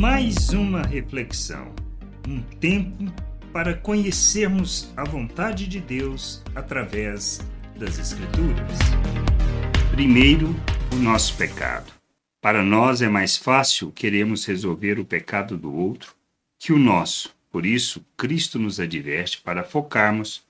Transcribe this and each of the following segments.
mais uma reflexão, um tempo para conhecermos a vontade de Deus através das Escrituras. Primeiro, o nosso pecado. Para nós é mais fácil queremos resolver o pecado do outro que o nosso. Por isso, Cristo nos adverte para focarmos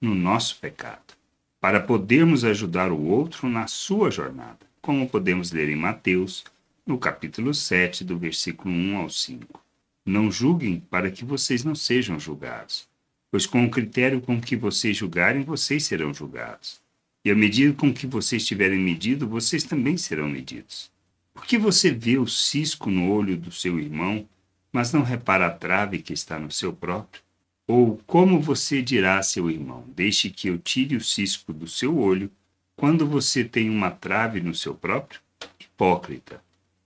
no nosso pecado, para podermos ajudar o outro na sua jornada, como podemos ler em Mateus, no capítulo 7, do versículo 1 ao 5. Não julguem para que vocês não sejam julgados, pois com o critério com que vocês julgarem, vocês serão julgados. E à medida com que vocês tiverem medido, vocês também serão medidos. Por que você vê o cisco no olho do seu irmão, mas não repara a trave que está no seu próprio? Ou como você dirá a seu irmão: Deixe que eu tire o cisco do seu olho, quando você tem uma trave no seu próprio? Hipócrita!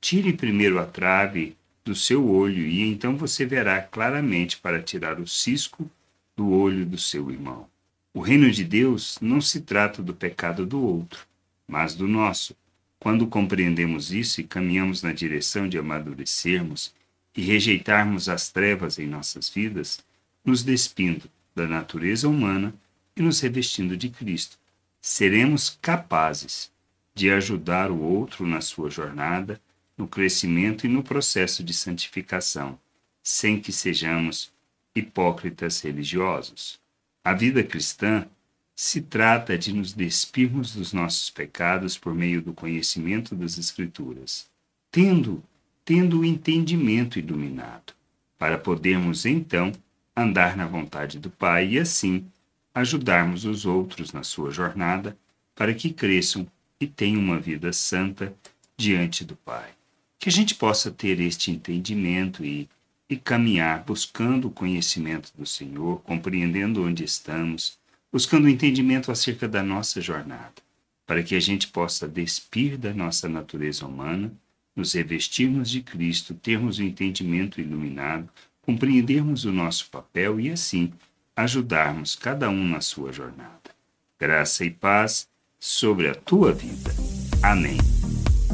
Tire primeiro a trave do seu olho, e então você verá claramente para tirar o cisco do olho do seu irmão. O reino de Deus não se trata do pecado do outro, mas do nosso. Quando compreendemos isso e caminhamos na direção de amadurecermos e rejeitarmos as trevas em nossas vidas, nos despindo da natureza humana e nos revestindo de Cristo, seremos capazes de ajudar o outro na sua jornada, no crescimento e no processo de santificação, sem que sejamos hipócritas religiosos. A vida cristã se trata de nos despirmos dos nossos pecados por meio do conhecimento das Escrituras, tendo, tendo o entendimento iluminado, para podermos então andar na vontade do Pai e assim ajudarmos os outros na sua jornada para que cresçam e tenham uma vida santa diante do Pai. Que a gente possa ter este entendimento e e caminhar buscando o conhecimento do Senhor, compreendendo onde estamos, buscando o entendimento acerca da nossa jornada, para que a gente possa despir da nossa natureza humana, nos revestirmos de Cristo, termos o entendimento iluminado, compreendermos o nosso papel e assim ajudarmos cada um na sua jornada. Graça e paz sobre a tua vida. Amém.